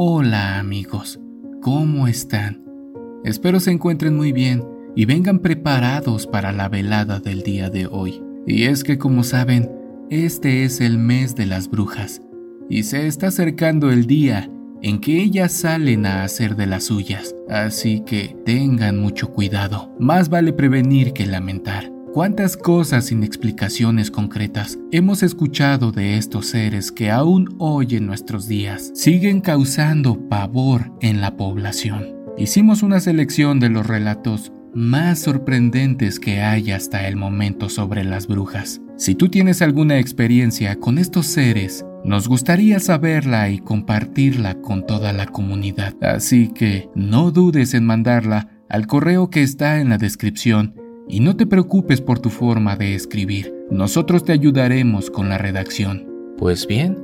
Hola amigos, ¿cómo están? Espero se encuentren muy bien y vengan preparados para la velada del día de hoy. Y es que como saben, este es el mes de las brujas y se está acercando el día en que ellas salen a hacer de las suyas, así que tengan mucho cuidado. Más vale prevenir que lamentar. ¿Cuántas cosas sin explicaciones concretas hemos escuchado de estos seres que aún hoy en nuestros días siguen causando pavor en la población? Hicimos una selección de los relatos más sorprendentes que hay hasta el momento sobre las brujas. Si tú tienes alguna experiencia con estos seres, nos gustaría saberla y compartirla con toda la comunidad. Así que no dudes en mandarla al correo que está en la descripción y no te preocupes por tu forma de escribir, nosotros te ayudaremos con la redacción. Pues bien,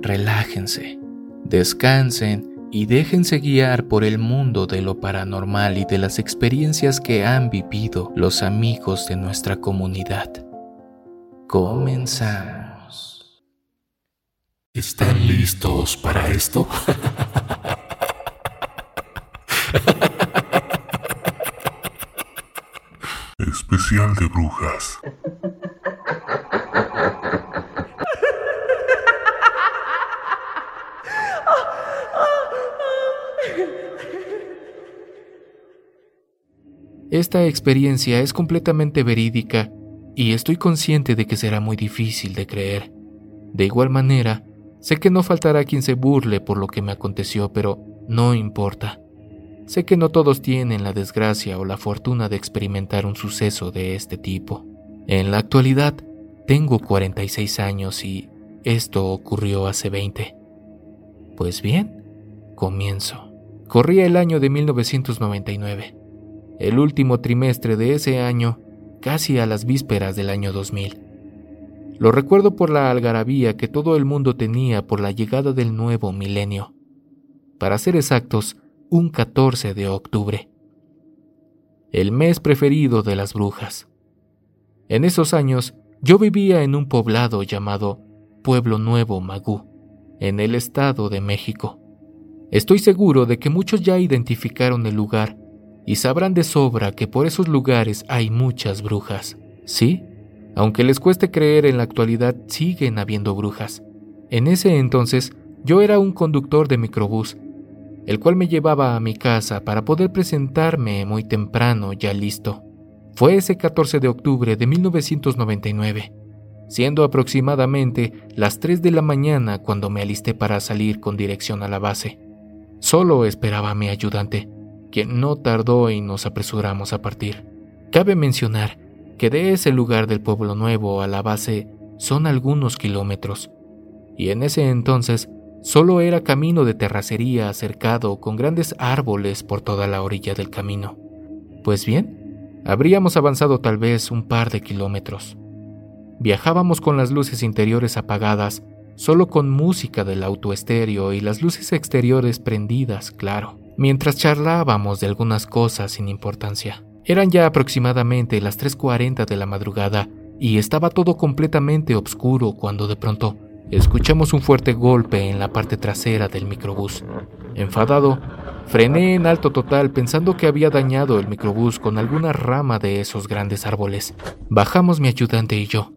relájense, descansen y déjense guiar por el mundo de lo paranormal y de las experiencias que han vivido los amigos de nuestra comunidad. Comenzamos. ¿Están listos para esto? de brujas. Esta experiencia es completamente verídica y estoy consciente de que será muy difícil de creer. De igual manera, sé que no faltará quien se burle por lo que me aconteció, pero no importa. Sé que no todos tienen la desgracia o la fortuna de experimentar un suceso de este tipo. En la actualidad, tengo 46 años y esto ocurrió hace 20. Pues bien, comienzo. Corría el año de 1999, el último trimestre de ese año, casi a las vísperas del año 2000. Lo recuerdo por la algarabía que todo el mundo tenía por la llegada del nuevo milenio. Para ser exactos, un 14 de octubre, el mes preferido de las brujas. En esos años yo vivía en un poblado llamado Pueblo Nuevo Magú, en el Estado de México. Estoy seguro de que muchos ya identificaron el lugar y sabrán de sobra que por esos lugares hay muchas brujas. Sí, aunque les cueste creer en la actualidad, siguen habiendo brujas. En ese entonces yo era un conductor de microbús el cual me llevaba a mi casa para poder presentarme muy temprano ya listo. Fue ese 14 de octubre de 1999, siendo aproximadamente las 3 de la mañana cuando me alisté para salir con dirección a la base. Solo esperaba a mi ayudante, quien no tardó y nos apresuramos a partir. Cabe mencionar que de ese lugar del pueblo nuevo a la base son algunos kilómetros, y en ese entonces Solo era camino de terracería cercado con grandes árboles por toda la orilla del camino. Pues bien, habríamos avanzado tal vez un par de kilómetros. Viajábamos con las luces interiores apagadas, solo con música del auto estéreo y las luces exteriores prendidas, claro, mientras charlábamos de algunas cosas sin importancia. Eran ya aproximadamente las 3.40 de la madrugada y estaba todo completamente oscuro cuando de pronto Escuchamos un fuerte golpe en la parte trasera del microbús. Enfadado, frené en alto total pensando que había dañado el microbús con alguna rama de esos grandes árboles. Bajamos mi ayudante y yo,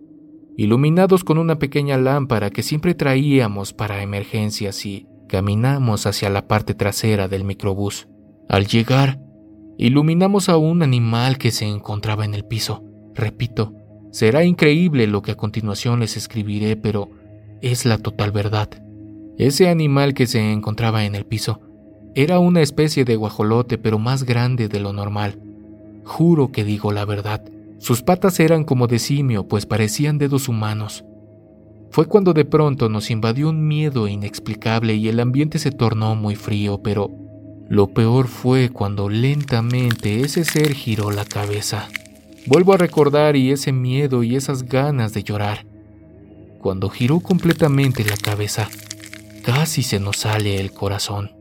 iluminados con una pequeña lámpara que siempre traíamos para emergencias y caminamos hacia la parte trasera del microbús. Al llegar, iluminamos a un animal que se encontraba en el piso. Repito, será increíble lo que a continuación les escribiré, pero es la total verdad. Ese animal que se encontraba en el piso era una especie de guajolote pero más grande de lo normal. Juro que digo la verdad. Sus patas eran como de simio pues parecían dedos humanos. Fue cuando de pronto nos invadió un miedo inexplicable y el ambiente se tornó muy frío, pero lo peor fue cuando lentamente ese ser giró la cabeza. Vuelvo a recordar y ese miedo y esas ganas de llorar. Cuando giró completamente la cabeza, casi se nos sale el corazón.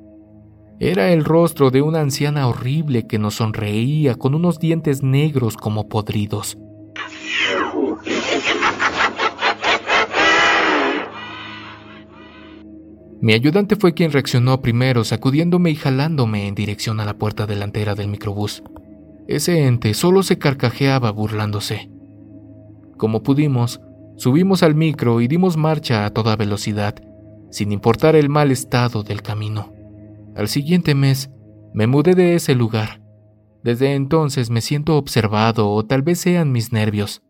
Era el rostro de una anciana horrible que nos sonreía con unos dientes negros como podridos. Mi ayudante fue quien reaccionó primero, sacudiéndome y jalándome en dirección a la puerta delantera del microbús. Ese ente solo se carcajeaba burlándose. Como pudimos, subimos al micro y dimos marcha a toda velocidad, sin importar el mal estado del camino. Al siguiente mes, me mudé de ese lugar. Desde entonces me siento observado o tal vez sean mis nervios.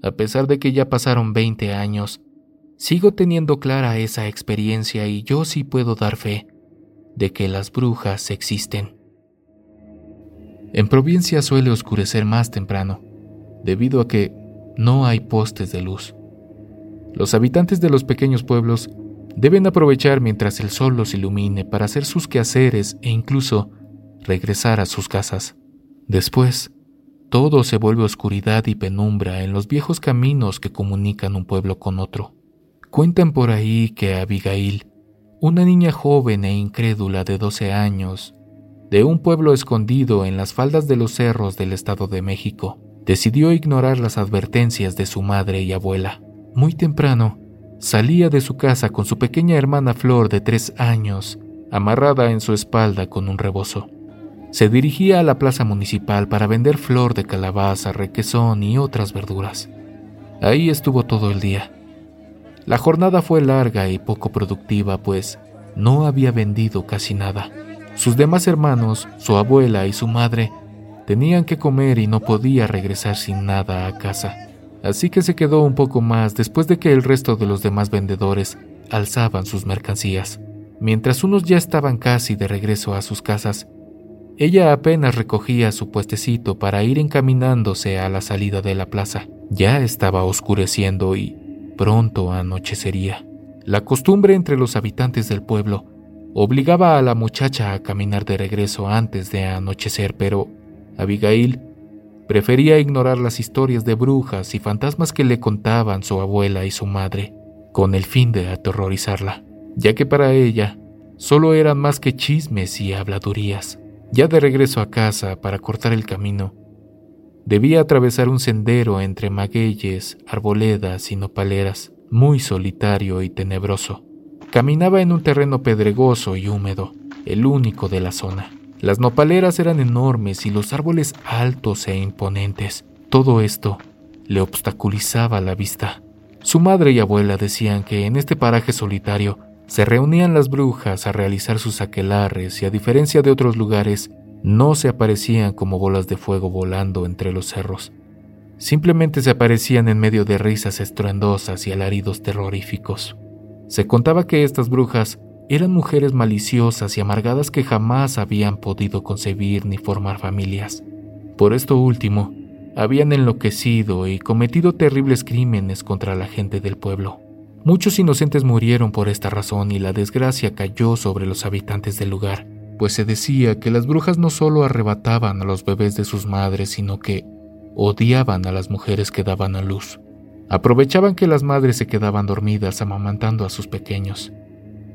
A pesar de que ya pasaron 20 años, sigo teniendo clara esa experiencia y yo sí puedo dar fe de que las brujas existen. En provincia suele oscurecer más temprano, debido a que no hay postes de luz. Los habitantes de los pequeños pueblos deben aprovechar mientras el sol los ilumine para hacer sus quehaceres e incluso regresar a sus casas. Después, todo se vuelve oscuridad y penumbra en los viejos caminos que comunican un pueblo con otro. Cuentan por ahí que Abigail, una niña joven e incrédula de 12 años, de un pueblo escondido en las faldas de los cerros del Estado de México, decidió ignorar las advertencias de su madre y abuela. Muy temprano, salía de su casa con su pequeña hermana Flor de tres años, amarrada en su espalda con un rebozo. Se dirigía a la plaza municipal para vender flor de calabaza, requesón y otras verduras. Ahí estuvo todo el día. La jornada fue larga y poco productiva, pues no había vendido casi nada. Sus demás hermanos, su abuela y su madre tenían que comer y no podía regresar sin nada a casa. Así que se quedó un poco más después de que el resto de los demás vendedores alzaban sus mercancías. Mientras unos ya estaban casi de regreso a sus casas, ella apenas recogía su puestecito para ir encaminándose a la salida de la plaza. Ya estaba oscureciendo y pronto anochecería. La costumbre entre los habitantes del pueblo obligaba a la muchacha a caminar de regreso antes de anochecer, pero Abigail prefería ignorar las historias de brujas y fantasmas que le contaban su abuela y su madre, con el fin de aterrorizarla, ya que para ella solo eran más que chismes y habladurías. Ya de regreso a casa para cortar el camino, debía atravesar un sendero entre magueyes, arboledas y nopaleras, muy solitario y tenebroso. Caminaba en un terreno pedregoso y húmedo, el único de la zona. Las nopaleras eran enormes y los árboles altos e imponentes. Todo esto le obstaculizaba la vista. Su madre y abuela decían que en este paraje solitario se reunían las brujas a realizar sus aquelares y a diferencia de otros lugares, no se aparecían como bolas de fuego volando entre los cerros. Simplemente se aparecían en medio de risas estruendosas y alaridos terroríficos. Se contaba que estas brujas eran mujeres maliciosas y amargadas que jamás habían podido concebir ni formar familias. Por esto último, habían enloquecido y cometido terribles crímenes contra la gente del pueblo. Muchos inocentes murieron por esta razón y la desgracia cayó sobre los habitantes del lugar, pues se decía que las brujas no solo arrebataban a los bebés de sus madres, sino que odiaban a las mujeres que daban a luz. Aprovechaban que las madres se quedaban dormidas amamantando a sus pequeños.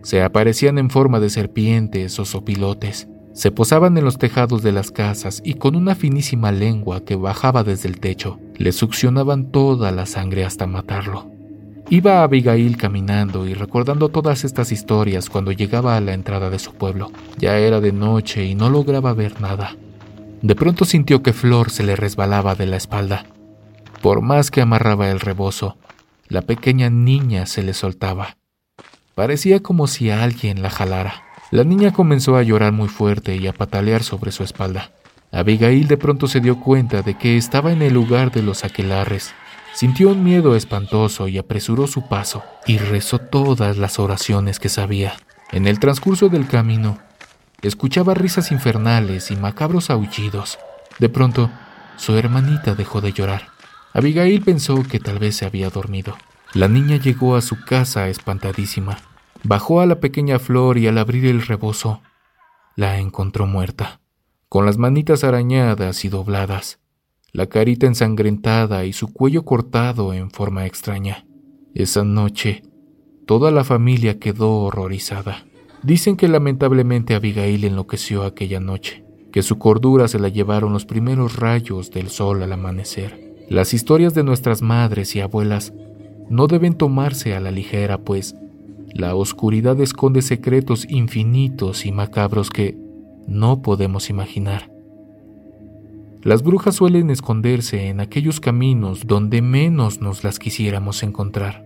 Se aparecían en forma de serpientes o sopilotes. Se posaban en los tejados de las casas y con una finísima lengua que bajaba desde el techo, le succionaban toda la sangre hasta matarlo. Iba Abigail caminando y recordando todas estas historias cuando llegaba a la entrada de su pueblo. Ya era de noche y no lograba ver nada. De pronto sintió que Flor se le resbalaba de la espalda. Por más que amarraba el rebozo, la pequeña niña se le soltaba. Parecía como si alguien la jalara. La niña comenzó a llorar muy fuerte y a patalear sobre su espalda. Abigail de pronto se dio cuenta de que estaba en el lugar de los aquelarres. Sintió un miedo espantoso y apresuró su paso y rezó todas las oraciones que sabía. En el transcurso del camino, escuchaba risas infernales y macabros aullidos. De pronto, su hermanita dejó de llorar. Abigail pensó que tal vez se había dormido. La niña llegó a su casa espantadísima. Bajó a la pequeña flor y al abrir el rebozo, la encontró muerta, con las manitas arañadas y dobladas, la carita ensangrentada y su cuello cortado en forma extraña. Esa noche, toda la familia quedó horrorizada. Dicen que lamentablemente Abigail enloqueció aquella noche, que su cordura se la llevaron los primeros rayos del sol al amanecer. Las historias de nuestras madres y abuelas no deben tomarse a la ligera, pues La oscuridad esconde secretos infinitos y macabros que no podemos imaginar. Las brujas suelen esconderse en aquellos caminos donde menos nos las quisiéramos encontrar.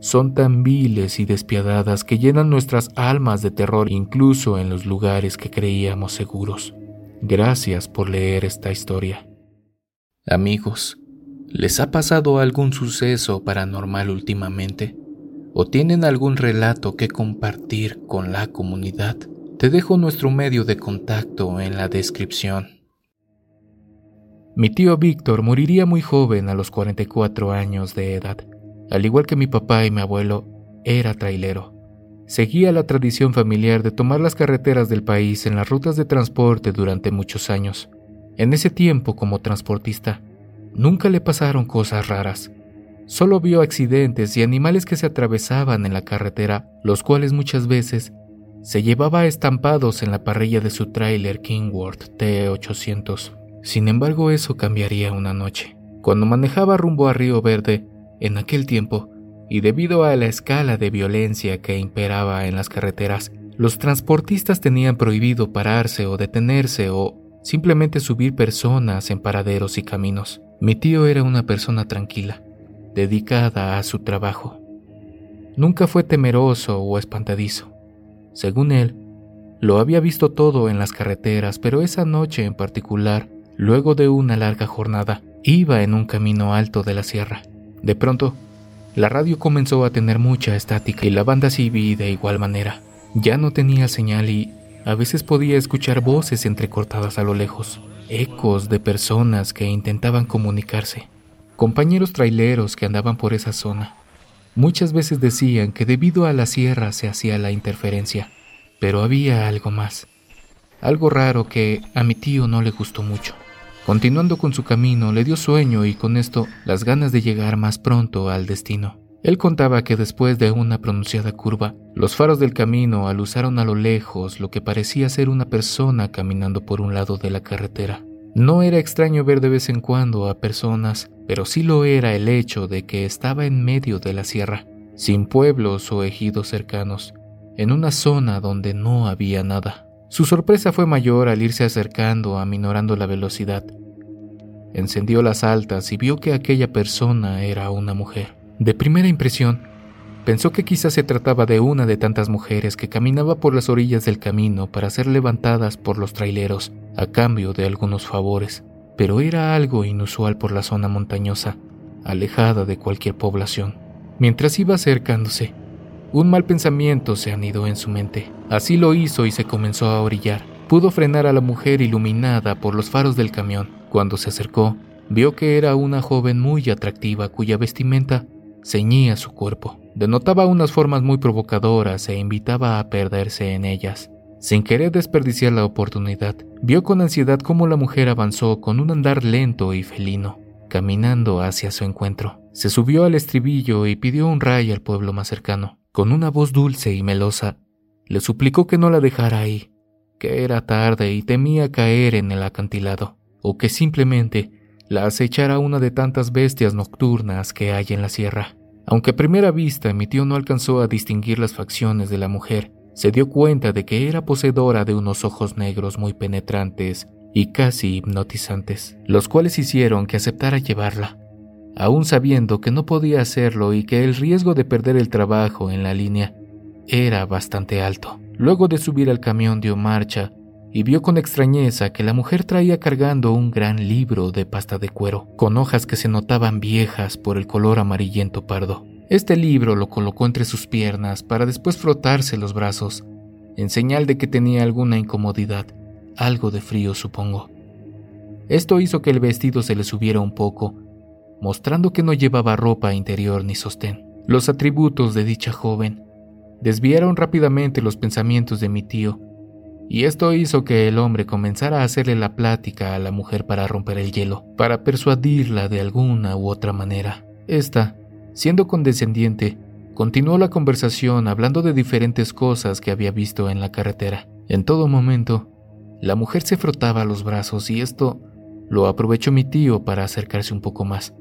Son tan viles y despiadadas que llenan nuestras almas de terror incluso en los lugares que creíamos seguros. Gracias por leer esta historia. Amigos, ¿les ha pasado algún suceso paranormal últimamente? ¿O tienen algún relato que compartir con la comunidad? Te dejo nuestro medio de contacto en la descripción. Mi tío Víctor moriría muy joven a los 44 años de edad. Al igual que mi papá y mi abuelo, era trailero. Seguía la tradición familiar de tomar las carreteras del país en las rutas de transporte durante muchos años. En ese tiempo, como transportista, nunca le pasaron cosas raras. Solo vio accidentes y animales que se atravesaban en la carretera, los cuales muchas veces se llevaba estampados en la parrilla de su tráiler Kingworth T800. Sin embargo, eso cambiaría una noche. Cuando manejaba rumbo a Río Verde, en aquel tiempo, y debido a la escala de violencia que imperaba en las carreteras, los transportistas tenían prohibido pararse o detenerse o simplemente subir personas en paraderos y caminos. Mi tío era una persona tranquila, dedicada a su trabajo. Nunca fue temeroso o espantadizo. Según él, lo había visto todo en las carreteras, pero esa noche en particular Luego de una larga jornada, iba en un camino alto de la sierra. De pronto, la radio comenzó a tener mucha estática y la banda vi de igual manera. Ya no tenía señal y a veces podía escuchar voces entrecortadas a lo lejos, ecos de personas que intentaban comunicarse, compañeros traileros que andaban por esa zona. Muchas veces decían que debido a la sierra se hacía la interferencia, pero había algo más, algo raro que a mi tío no le gustó mucho. Continuando con su camino, le dio sueño y con esto las ganas de llegar más pronto al destino. Él contaba que después de una pronunciada curva, los faros del camino alusaron a lo lejos lo que parecía ser una persona caminando por un lado de la carretera. No era extraño ver de vez en cuando a personas, pero sí lo era el hecho de que estaba en medio de la sierra, sin pueblos o ejidos cercanos, en una zona donde no había nada. Su sorpresa fue mayor al irse acercando, aminorando la velocidad. Encendió las altas y vio que aquella persona era una mujer. De primera impresión, pensó que quizás se trataba de una de tantas mujeres que caminaba por las orillas del camino para ser levantadas por los traileros a cambio de algunos favores, pero era algo inusual por la zona montañosa, alejada de cualquier población. Mientras iba acercándose, un mal pensamiento se anidó en su mente. Así lo hizo y se comenzó a orillar. Pudo frenar a la mujer iluminada por los faros del camión. Cuando se acercó, vio que era una joven muy atractiva cuya vestimenta ceñía su cuerpo. Denotaba unas formas muy provocadoras e invitaba a perderse en ellas. Sin querer desperdiciar la oportunidad, vio con ansiedad cómo la mujer avanzó con un andar lento y felino, caminando hacia su encuentro. Se subió al estribillo y pidió un ray al pueblo más cercano. Con una voz dulce y melosa, le suplicó que no la dejara ahí, que era tarde y temía caer en el acantilado, o que simplemente la acechara una de tantas bestias nocturnas que hay en la sierra. Aunque a primera vista mi tío no alcanzó a distinguir las facciones de la mujer, se dio cuenta de que era poseedora de unos ojos negros muy penetrantes y casi hipnotizantes, los cuales hicieron que aceptara llevarla aún sabiendo que no podía hacerlo y que el riesgo de perder el trabajo en la línea era bastante alto. Luego de subir al camión dio marcha y vio con extrañeza que la mujer traía cargando un gran libro de pasta de cuero, con hojas que se notaban viejas por el color amarillento pardo. Este libro lo colocó entre sus piernas para después frotarse los brazos, en señal de que tenía alguna incomodidad, algo de frío supongo. Esto hizo que el vestido se le subiera un poco mostrando que no llevaba ropa interior ni sostén. Los atributos de dicha joven desviaron rápidamente los pensamientos de mi tío, y esto hizo que el hombre comenzara a hacerle la plática a la mujer para romper el hielo, para persuadirla de alguna u otra manera. Esta, siendo condescendiente, continuó la conversación hablando de diferentes cosas que había visto en la carretera. En todo momento, la mujer se frotaba los brazos y esto lo aprovechó mi tío para acercarse un poco más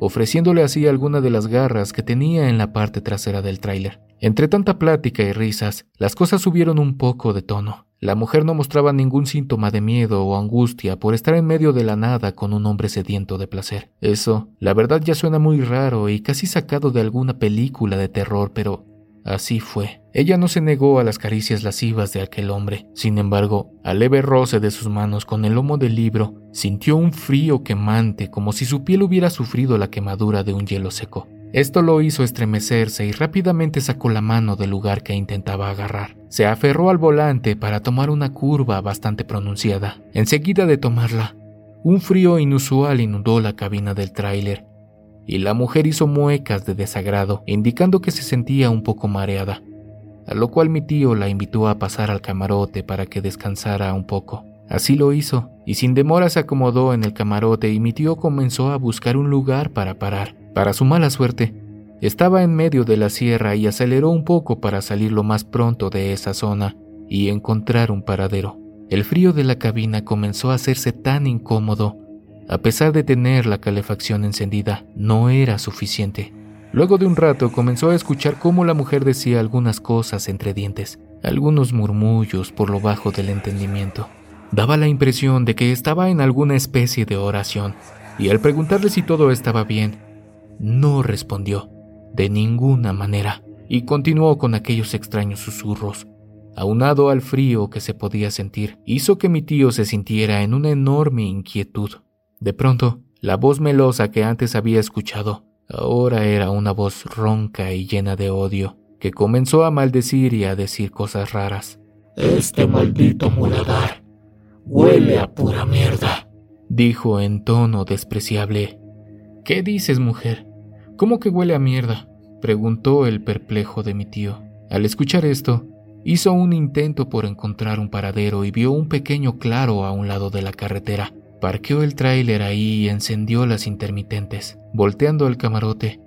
ofreciéndole así alguna de las garras que tenía en la parte trasera del tráiler. Entre tanta plática y risas, las cosas subieron un poco de tono. La mujer no mostraba ningún síntoma de miedo o angustia por estar en medio de la nada con un hombre sediento de placer. Eso, la verdad, ya suena muy raro y casi sacado de alguna película de terror, pero así fue. Ella no se negó a las caricias lascivas de aquel hombre. Sin embargo, al leve roce de sus manos con el lomo del libro, sintió un frío quemante como si su piel hubiera sufrido la quemadura de un hielo seco. Esto lo hizo estremecerse y rápidamente sacó la mano del lugar que intentaba agarrar. Se aferró al volante para tomar una curva bastante pronunciada. Enseguida de tomarla, un frío inusual inundó la cabina del tráiler y la mujer hizo muecas de desagrado, indicando que se sentía un poco mareada, a lo cual mi tío la invitó a pasar al camarote para que descansara un poco. Así lo hizo, y sin demora se acomodó en el camarote y mi tío comenzó a buscar un lugar para parar. Para su mala suerte, estaba en medio de la sierra y aceleró un poco para salir lo más pronto de esa zona y encontrar un paradero. El frío de la cabina comenzó a hacerse tan incómodo. A pesar de tener la calefacción encendida, no era suficiente. Luego de un rato comenzó a escuchar cómo la mujer decía algunas cosas entre dientes, algunos murmullos por lo bajo del entendimiento. Daba la impresión de que estaba en alguna especie de oración, y al preguntarle si todo estaba bien, no respondió, de ninguna manera, y continuó con aquellos extraños susurros. Aunado al frío que se podía sentir, hizo que mi tío se sintiera en una enorme inquietud. De pronto, la voz melosa que antes había escuchado, ahora era una voz ronca y llena de odio, que comenzó a maldecir y a decir cosas raras. Este maldito muladar huele a pura mierda, dijo en tono despreciable. ¿Qué dices, mujer? ¿Cómo que huele a mierda? preguntó el perplejo de mi tío. Al escuchar esto, hizo un intento por encontrar un paradero y vio un pequeño claro a un lado de la carretera. Parqueó el tráiler ahí y encendió las intermitentes. Volteando al camarote,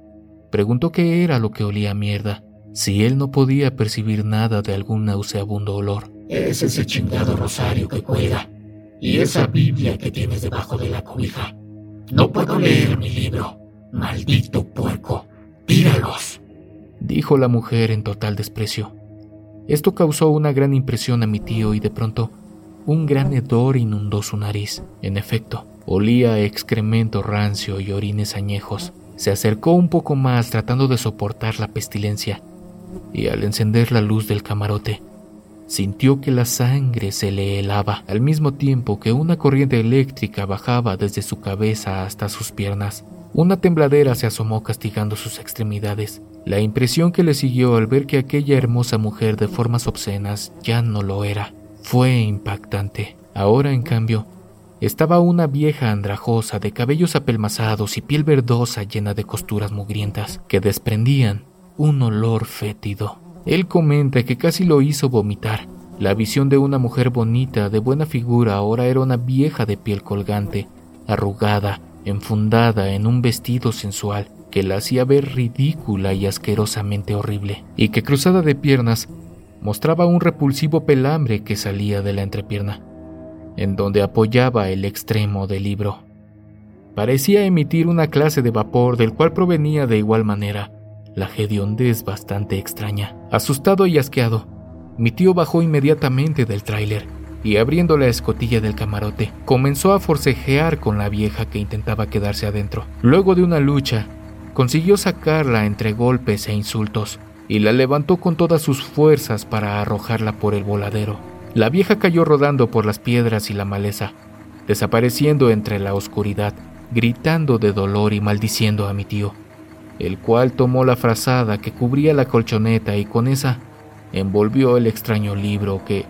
preguntó qué era lo que olía a mierda, si él no podía percibir nada de algún nauseabundo olor. Es ese chingado rosario que cuelga y esa Biblia que tienes debajo de la cobija. No puedo leer mi libro. Maldito puerco, tíralos, dijo la mujer en total desprecio. Esto causó una gran impresión a mi tío y de pronto un gran hedor inundó su nariz. En efecto, olía excremento rancio y orines añejos. Se acercó un poco más tratando de soportar la pestilencia y al encender la luz del camarote, sintió que la sangre se le helaba al mismo tiempo que una corriente eléctrica bajaba desde su cabeza hasta sus piernas. Una tembladera se asomó castigando sus extremidades. La impresión que le siguió al ver que aquella hermosa mujer de formas obscenas ya no lo era fue impactante. Ahora, en cambio, estaba una vieja andrajosa de cabellos apelmazados y piel verdosa llena de costuras mugrientas que desprendían un olor fétido. Él comenta que casi lo hizo vomitar. La visión de una mujer bonita, de buena figura, ahora era una vieja de piel colgante, arrugada, enfundada en un vestido sensual que la hacía ver ridícula y asquerosamente horrible, y que cruzada de piernas mostraba un repulsivo pelambre que salía de la entrepierna, en donde apoyaba el extremo del libro. Parecía emitir una clase de vapor del cual provenía de igual manera la hediondez bastante extraña. Asustado y asqueado, mi tío bajó inmediatamente del tráiler y abriendo la escotilla del camarote, comenzó a forcejear con la vieja que intentaba quedarse adentro. Luego de una lucha, consiguió sacarla entre golpes e insultos y la levantó con todas sus fuerzas para arrojarla por el voladero. La vieja cayó rodando por las piedras y la maleza, desapareciendo entre la oscuridad, gritando de dolor y maldiciendo a mi tío, el cual tomó la frazada que cubría la colchoneta y con esa envolvió el extraño libro que,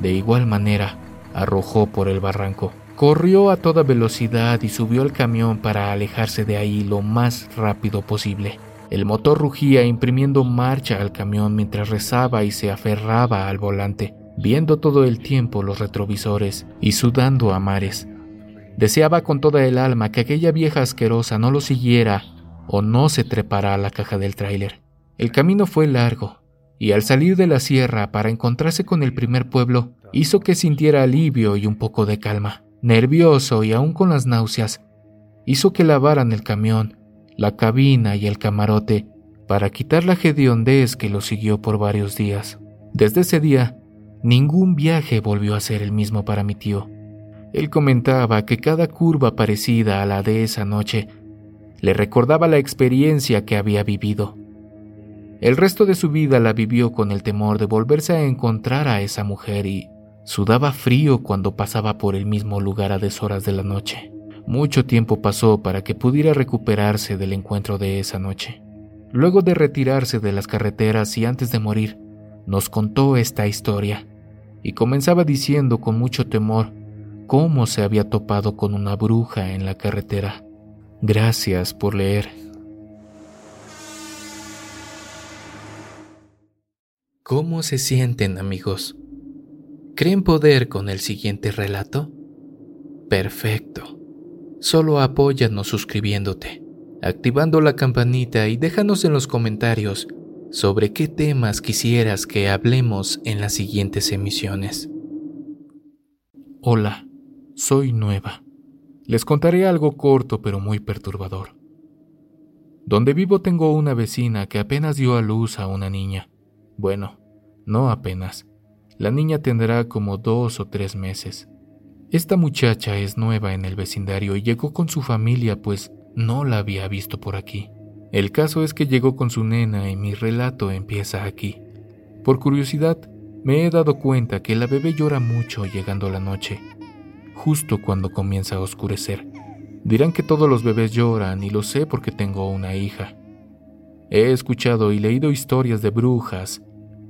de igual manera, arrojó por el barranco. Corrió a toda velocidad y subió al camión para alejarse de ahí lo más rápido posible. El motor rugía imprimiendo marcha al camión mientras rezaba y se aferraba al volante, viendo todo el tiempo los retrovisores y sudando a mares. Deseaba con toda el alma que aquella vieja asquerosa no lo siguiera o no se trepara a la caja del tráiler. El camino fue largo, y al salir de la sierra para encontrarse con el primer pueblo, hizo que sintiera alivio y un poco de calma. Nervioso y aún con las náuseas, hizo que lavaran el camión, la cabina y el camarote para quitar la hediondez que lo siguió por varios días. Desde ese día, ningún viaje volvió a ser el mismo para mi tío. Él comentaba que cada curva parecida a la de esa noche le recordaba la experiencia que había vivido. El resto de su vida la vivió con el temor de volverse a encontrar a esa mujer y sudaba frío cuando pasaba por el mismo lugar a deshoras de la noche. Mucho tiempo pasó para que pudiera recuperarse del encuentro de esa noche. Luego de retirarse de las carreteras y antes de morir, nos contó esta historia y comenzaba diciendo con mucho temor cómo se había topado con una bruja en la carretera. Gracias por leer. ¿Cómo se sienten amigos? ¿Creen poder con el siguiente relato? Perfecto. Solo apóyanos suscribiéndote, activando la campanita y déjanos en los comentarios sobre qué temas quisieras que hablemos en las siguientes emisiones. Hola, soy nueva. Les contaré algo corto pero muy perturbador. Donde vivo tengo una vecina que apenas dio a luz a una niña. Bueno, no apenas. La niña tendrá como dos o tres meses. Esta muchacha es nueva en el vecindario y llegó con su familia pues no la había visto por aquí. El caso es que llegó con su nena y mi relato empieza aquí. Por curiosidad, me he dado cuenta que la bebé llora mucho llegando la noche, justo cuando comienza a oscurecer. Dirán que todos los bebés lloran y lo sé porque tengo una hija. He escuchado y leído historias de brujas,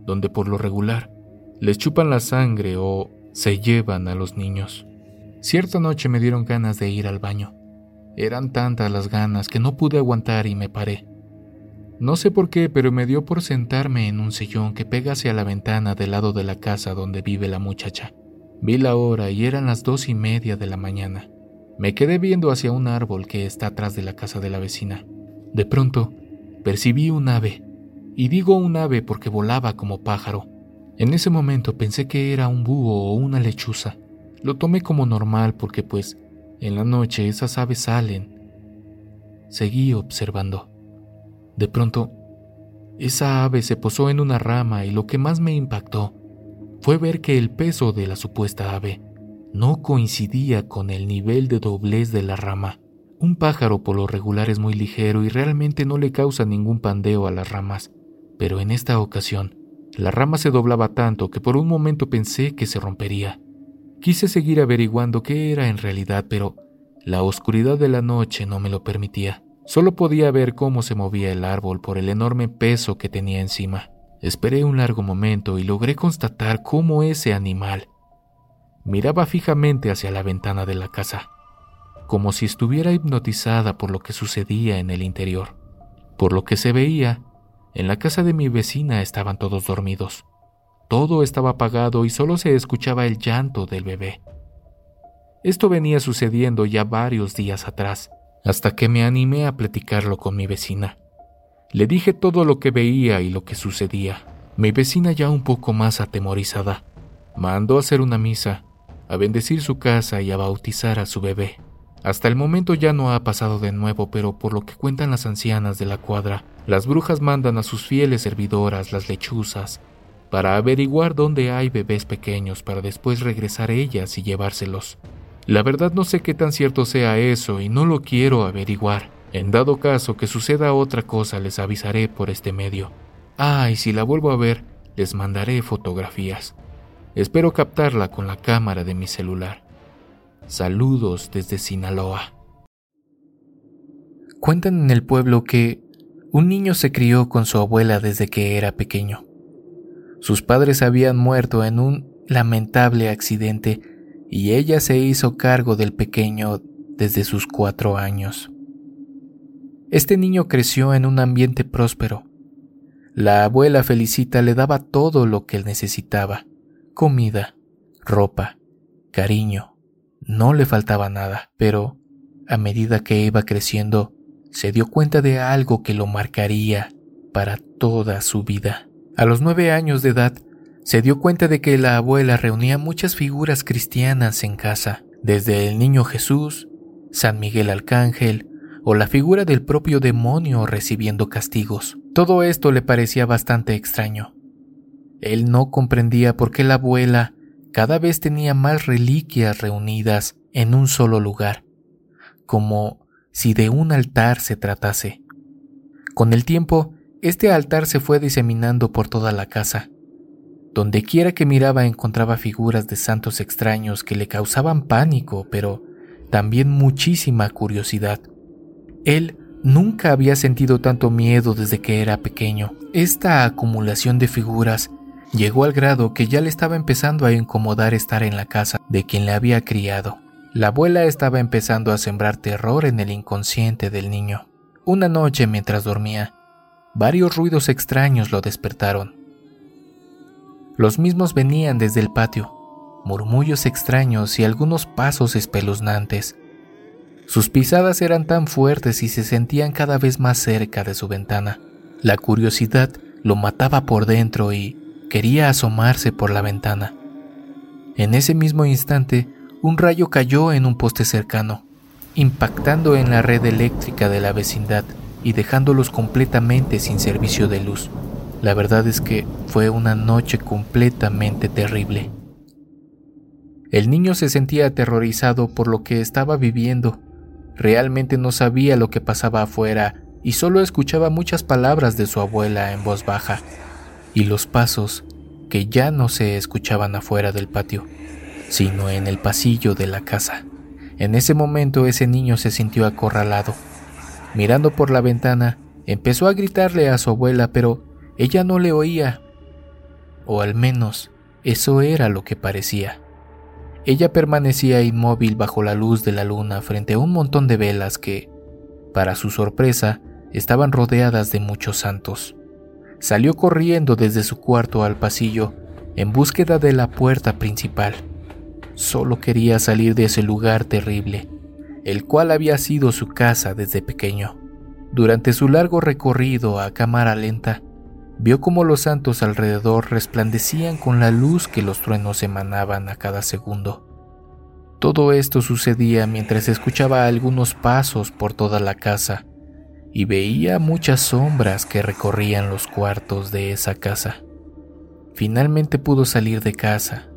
donde por lo regular les chupan la sangre o se llevan a los niños. Cierta noche me dieron ganas de ir al baño. Eran tantas las ganas que no pude aguantar y me paré. No sé por qué, pero me dio por sentarme en un sillón que pega hacia la ventana del lado de la casa donde vive la muchacha. Vi la hora y eran las dos y media de la mañana. Me quedé viendo hacia un árbol que está atrás de la casa de la vecina. De pronto, percibí un ave, y digo un ave porque volaba como pájaro. En ese momento pensé que era un búho o una lechuza. Lo tomé como normal porque pues en la noche esas aves salen. Seguí observando. De pronto, esa ave se posó en una rama y lo que más me impactó fue ver que el peso de la supuesta ave no coincidía con el nivel de doblez de la rama. Un pájaro por lo regular es muy ligero y realmente no le causa ningún pandeo a las ramas, pero en esta ocasión, la rama se doblaba tanto que por un momento pensé que se rompería. Quise seguir averiguando qué era en realidad, pero la oscuridad de la noche no me lo permitía. Solo podía ver cómo se movía el árbol por el enorme peso que tenía encima. Esperé un largo momento y logré constatar cómo ese animal miraba fijamente hacia la ventana de la casa, como si estuviera hipnotizada por lo que sucedía en el interior. Por lo que se veía, en la casa de mi vecina estaban todos dormidos. Todo estaba apagado y solo se escuchaba el llanto del bebé. Esto venía sucediendo ya varios días atrás, hasta que me animé a platicarlo con mi vecina. Le dije todo lo que veía y lo que sucedía. Mi vecina ya un poco más atemorizada, mandó a hacer una misa, a bendecir su casa y a bautizar a su bebé. Hasta el momento ya no ha pasado de nuevo, pero por lo que cuentan las ancianas de la cuadra, las brujas mandan a sus fieles servidoras, las lechuzas, para averiguar dónde hay bebés pequeños para después regresar ellas y llevárselos. La verdad no sé qué tan cierto sea eso y no lo quiero averiguar. En dado caso que suceda otra cosa les avisaré por este medio. Ah, y si la vuelvo a ver, les mandaré fotografías. Espero captarla con la cámara de mi celular. Saludos desde Sinaloa. Cuentan en el pueblo que un niño se crió con su abuela desde que era pequeño. Sus padres habían muerto en un lamentable accidente y ella se hizo cargo del pequeño desde sus cuatro años. Este niño creció en un ambiente próspero. La abuela Felicita le daba todo lo que él necesitaba, comida, ropa, cariño, no le faltaba nada, pero a medida que iba creciendo, se dio cuenta de algo que lo marcaría para toda su vida. A los nueve años de edad, se dio cuenta de que la abuela reunía muchas figuras cristianas en casa, desde el Niño Jesús, San Miguel Arcángel, o la figura del propio demonio recibiendo castigos. Todo esto le parecía bastante extraño. Él no comprendía por qué la abuela cada vez tenía más reliquias reunidas en un solo lugar, como si de un altar se tratase. Con el tiempo, este altar se fue diseminando por toda la casa. Donde quiera que miraba encontraba figuras de santos extraños que le causaban pánico, pero también muchísima curiosidad. Él nunca había sentido tanto miedo desde que era pequeño. Esta acumulación de figuras llegó al grado que ya le estaba empezando a incomodar estar en la casa de quien le había criado. La abuela estaba empezando a sembrar terror en el inconsciente del niño. Una noche mientras dormía, varios ruidos extraños lo despertaron. Los mismos venían desde el patio, murmullos extraños y algunos pasos espeluznantes. Sus pisadas eran tan fuertes y se sentían cada vez más cerca de su ventana. La curiosidad lo mataba por dentro y quería asomarse por la ventana. En ese mismo instante, un rayo cayó en un poste cercano, impactando en la red eléctrica de la vecindad y dejándolos completamente sin servicio de luz. La verdad es que fue una noche completamente terrible. El niño se sentía aterrorizado por lo que estaba viviendo. Realmente no sabía lo que pasaba afuera y solo escuchaba muchas palabras de su abuela en voz baja y los pasos que ya no se escuchaban afuera del patio, sino en el pasillo de la casa. En ese momento ese niño se sintió acorralado. Mirando por la ventana, empezó a gritarle a su abuela, pero ella no le oía, o al menos eso era lo que parecía. Ella permanecía inmóvil bajo la luz de la luna frente a un montón de velas que, para su sorpresa, estaban rodeadas de muchos santos. Salió corriendo desde su cuarto al pasillo en búsqueda de la puerta principal. Solo quería salir de ese lugar terrible, el cual había sido su casa desde pequeño. Durante su largo recorrido a cámara lenta, vio como los santos alrededor resplandecían con la luz que los truenos emanaban a cada segundo. Todo esto sucedía mientras escuchaba algunos pasos por toda la casa y veía muchas sombras que recorrían los cuartos de esa casa. Finalmente pudo salir de casa.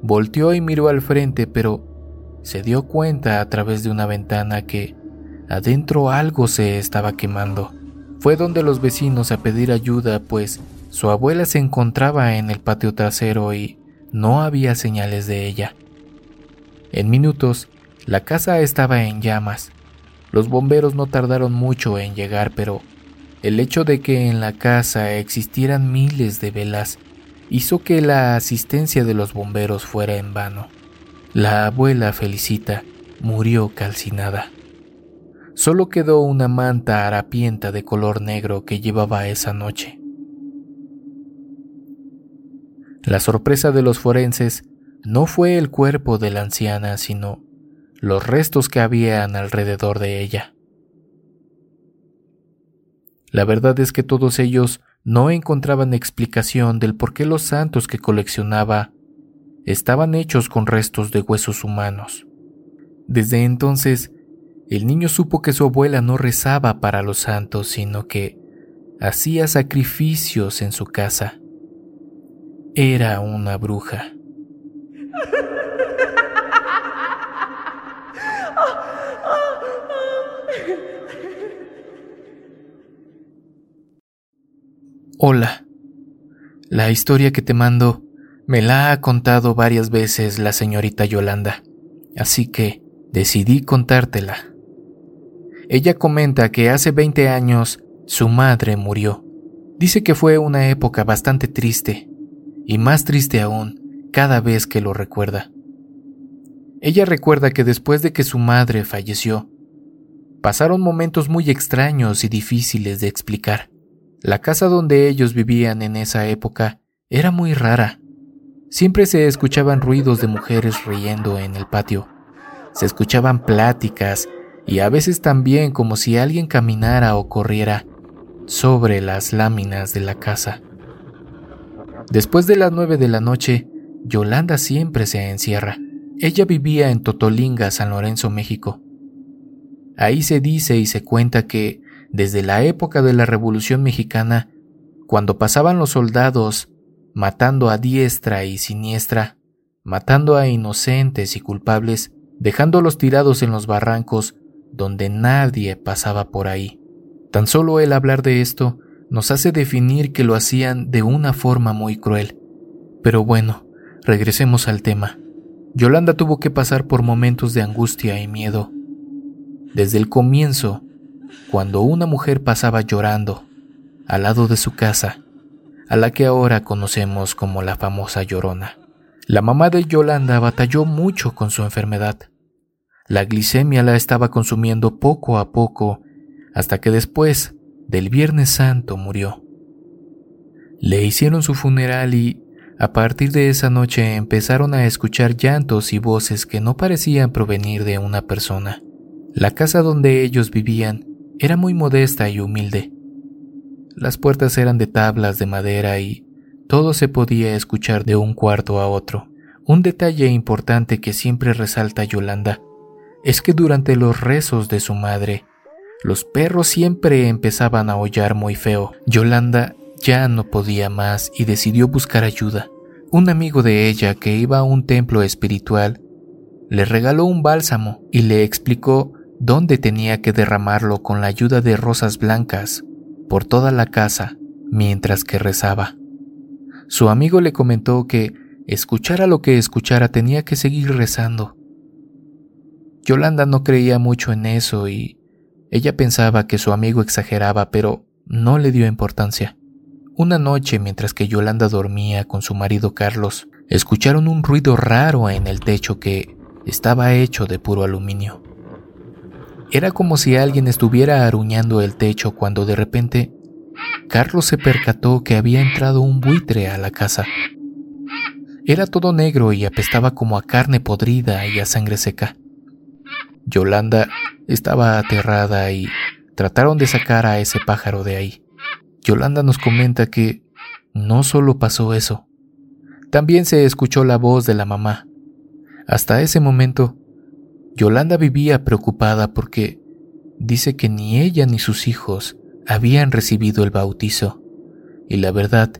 Volteó y miró al frente, pero se dio cuenta a través de una ventana que adentro algo se estaba quemando. Fue donde los vecinos a pedir ayuda, pues su abuela se encontraba en el patio trasero y no había señales de ella. En minutos, la casa estaba en llamas. Los bomberos no tardaron mucho en llegar, pero el hecho de que en la casa existieran miles de velas hizo que la asistencia de los bomberos fuera en vano. La abuela Felicita murió calcinada. Solo quedó una manta harapienta de color negro que llevaba esa noche. La sorpresa de los forenses no fue el cuerpo de la anciana, sino los restos que habían alrededor de ella. La verdad es que todos ellos no encontraban explicación del por qué los santos que coleccionaba estaban hechos con restos de huesos humanos. Desde entonces el niño supo que su abuela no rezaba para los santos, sino que hacía sacrificios en su casa. Era una bruja. Hola. La historia que te mando me la ha contado varias veces la señorita Yolanda, así que decidí contártela. Ella comenta que hace 20 años su madre murió. Dice que fue una época bastante triste, y más triste aún cada vez que lo recuerda. Ella recuerda que después de que su madre falleció, pasaron momentos muy extraños y difíciles de explicar. La casa donde ellos vivían en esa época era muy rara. Siempre se escuchaban ruidos de mujeres riendo en el patio. Se escuchaban pláticas y a veces también como si alguien caminara o corriera sobre las láminas de la casa. Después de las nueve de la noche, Yolanda siempre se encierra. Ella vivía en Totolinga, San Lorenzo, México. Ahí se dice y se cuenta que, desde la época de la Revolución Mexicana, cuando pasaban los soldados matando a diestra y siniestra, matando a inocentes y culpables, dejándolos tirados en los barrancos donde nadie pasaba por ahí. Tan solo el hablar de esto nos hace definir que lo hacían de una forma muy cruel. Pero bueno, regresemos al tema. Yolanda tuvo que pasar por momentos de angustia y miedo. Desde el comienzo, cuando una mujer pasaba llorando al lado de su casa, a la que ahora conocemos como la famosa Llorona. La mamá de Yolanda batalló mucho con su enfermedad. La glicemia la estaba consumiendo poco a poco hasta que después del Viernes Santo murió. Le hicieron su funeral y a partir de esa noche empezaron a escuchar llantos y voces que no parecían provenir de una persona. La casa donde ellos vivían era muy modesta y humilde. Las puertas eran de tablas de madera y todo se podía escuchar de un cuarto a otro. Un detalle importante que siempre resalta Yolanda es que durante los rezos de su madre, los perros siempre empezaban a aullar muy feo. Yolanda ya no podía más y decidió buscar ayuda. Un amigo de ella que iba a un templo espiritual le regaló un bálsamo y le explicó dónde tenía que derramarlo con la ayuda de rosas blancas por toda la casa mientras que rezaba. Su amigo le comentó que, escuchara lo que escuchara, tenía que seguir rezando. Yolanda no creía mucho en eso y ella pensaba que su amigo exageraba, pero no le dio importancia. Una noche, mientras que Yolanda dormía con su marido Carlos, escucharon un ruido raro en el techo que estaba hecho de puro aluminio. Era como si alguien estuviera aruñando el techo cuando de repente Carlos se percató que había entrado un buitre a la casa. Era todo negro y apestaba como a carne podrida y a sangre seca. Yolanda estaba aterrada y trataron de sacar a ese pájaro de ahí. Yolanda nos comenta que no solo pasó eso, también se escuchó la voz de la mamá. Hasta ese momento, Yolanda vivía preocupada porque dice que ni ella ni sus hijos habían recibido el bautizo, y la verdad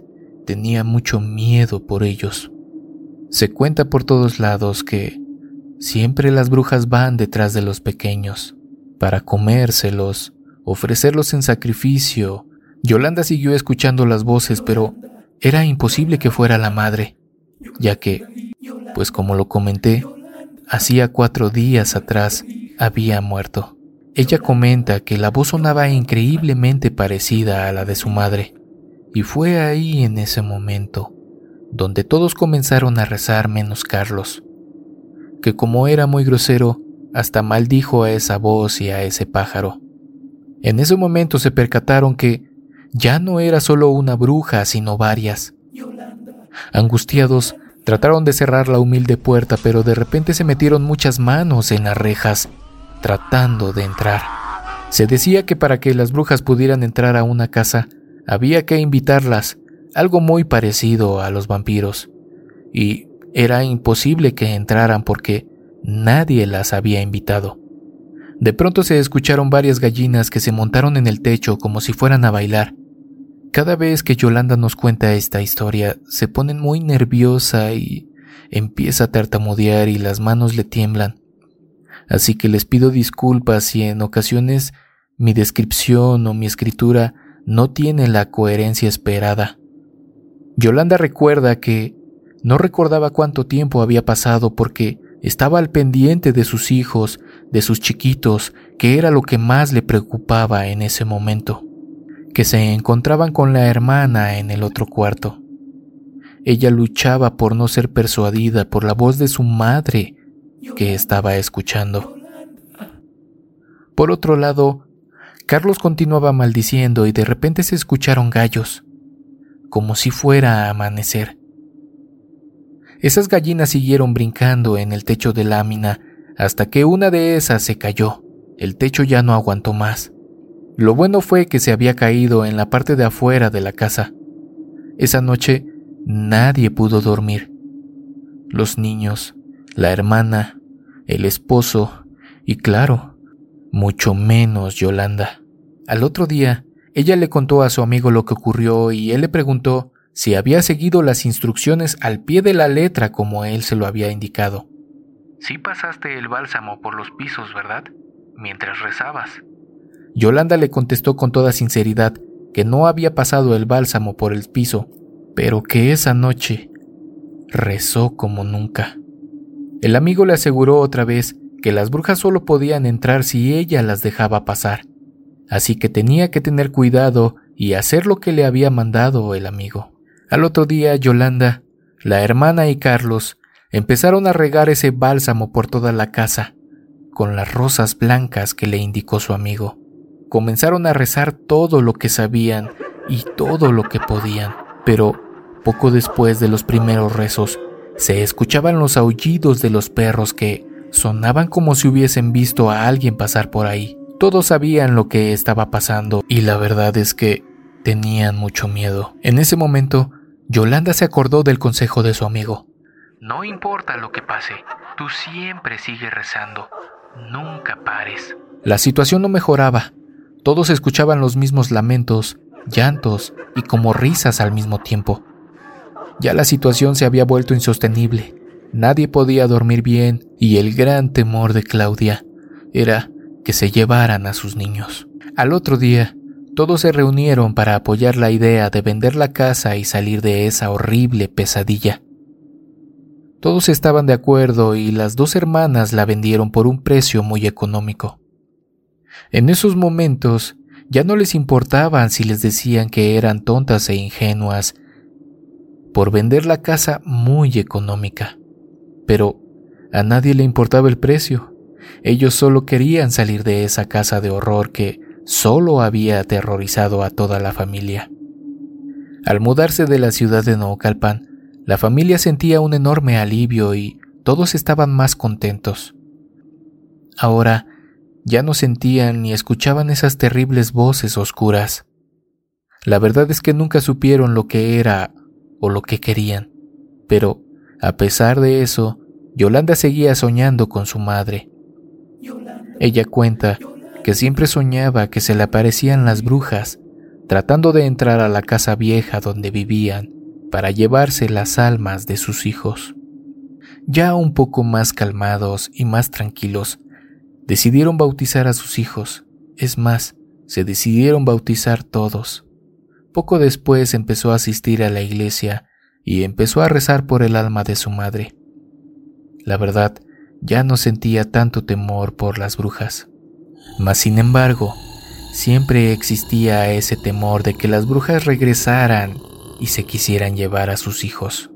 tenía mucho miedo por ellos. Se cuenta por todos lados que siempre las brujas van detrás de los pequeños para comérselos, ofrecerlos en sacrificio. Yolanda siguió escuchando las voces, pero era imposible que fuera la madre, ya que, pues como lo comenté, hacía cuatro días atrás había muerto. Ella comenta que la voz sonaba increíblemente parecida a la de su madre, y fue ahí en ese momento donde todos comenzaron a rezar menos Carlos, que como era muy grosero, hasta maldijo a esa voz y a ese pájaro. En ese momento se percataron que ya no era solo una bruja, sino varias. Angustiados, Trataron de cerrar la humilde puerta, pero de repente se metieron muchas manos en las rejas, tratando de entrar. Se decía que para que las brujas pudieran entrar a una casa, había que invitarlas, algo muy parecido a los vampiros. Y era imposible que entraran porque nadie las había invitado. De pronto se escucharon varias gallinas que se montaron en el techo como si fueran a bailar. Cada vez que Yolanda nos cuenta esta historia, se pone muy nerviosa y empieza a tartamudear y las manos le tiemblan. Así que les pido disculpas si en ocasiones mi descripción o mi escritura no tiene la coherencia esperada. Yolanda recuerda que no recordaba cuánto tiempo había pasado porque estaba al pendiente de sus hijos, de sus chiquitos, que era lo que más le preocupaba en ese momento que se encontraban con la hermana en el otro cuarto. Ella luchaba por no ser persuadida por la voz de su madre que estaba escuchando. Por otro lado, Carlos continuaba maldiciendo y de repente se escucharon gallos, como si fuera a amanecer. Esas gallinas siguieron brincando en el techo de lámina hasta que una de esas se cayó. El techo ya no aguantó más. Lo bueno fue que se había caído en la parte de afuera de la casa. Esa noche nadie pudo dormir. Los niños, la hermana, el esposo y claro, mucho menos Yolanda. Al otro día, ella le contó a su amigo lo que ocurrió y él le preguntó si había seguido las instrucciones al pie de la letra como él se lo había indicado. Sí pasaste el bálsamo por los pisos, ¿verdad? Mientras rezabas. Yolanda le contestó con toda sinceridad que no había pasado el bálsamo por el piso, pero que esa noche rezó como nunca. El amigo le aseguró otra vez que las brujas solo podían entrar si ella las dejaba pasar, así que tenía que tener cuidado y hacer lo que le había mandado el amigo. Al otro día, Yolanda, la hermana y Carlos empezaron a regar ese bálsamo por toda la casa, con las rosas blancas que le indicó su amigo. Comenzaron a rezar todo lo que sabían y todo lo que podían, pero poco después de los primeros rezos, se escuchaban los aullidos de los perros que sonaban como si hubiesen visto a alguien pasar por ahí. Todos sabían lo que estaba pasando y la verdad es que tenían mucho miedo. En ese momento, Yolanda se acordó del consejo de su amigo. No importa lo que pase, tú siempre sigue rezando. Nunca pares. La situación no mejoraba. Todos escuchaban los mismos lamentos, llantos y como risas al mismo tiempo. Ya la situación se había vuelto insostenible. Nadie podía dormir bien y el gran temor de Claudia era que se llevaran a sus niños. Al otro día, todos se reunieron para apoyar la idea de vender la casa y salir de esa horrible pesadilla. Todos estaban de acuerdo y las dos hermanas la vendieron por un precio muy económico. En esos momentos ya no les importaban si les decían que eran tontas e ingenuas por vender la casa muy económica. Pero a nadie le importaba el precio. Ellos solo querían salir de esa casa de horror que solo había aterrorizado a toda la familia. Al mudarse de la ciudad de Naucalpan, la familia sentía un enorme alivio y todos estaban más contentos. Ahora ya no sentían ni escuchaban esas terribles voces oscuras. La verdad es que nunca supieron lo que era o lo que querían, pero a pesar de eso, Yolanda seguía soñando con su madre. Ella cuenta que siempre soñaba que se le aparecían las brujas, tratando de entrar a la casa vieja donde vivían para llevarse las almas de sus hijos. Ya un poco más calmados y más tranquilos, decidieron bautizar a sus hijos. Es más, se decidieron bautizar todos. Poco después empezó a asistir a la iglesia y empezó a rezar por el alma de su madre. La verdad, ya no sentía tanto temor por las brujas. Mas sin embargo, siempre existía ese temor de que las brujas regresaran y se quisieran llevar a sus hijos.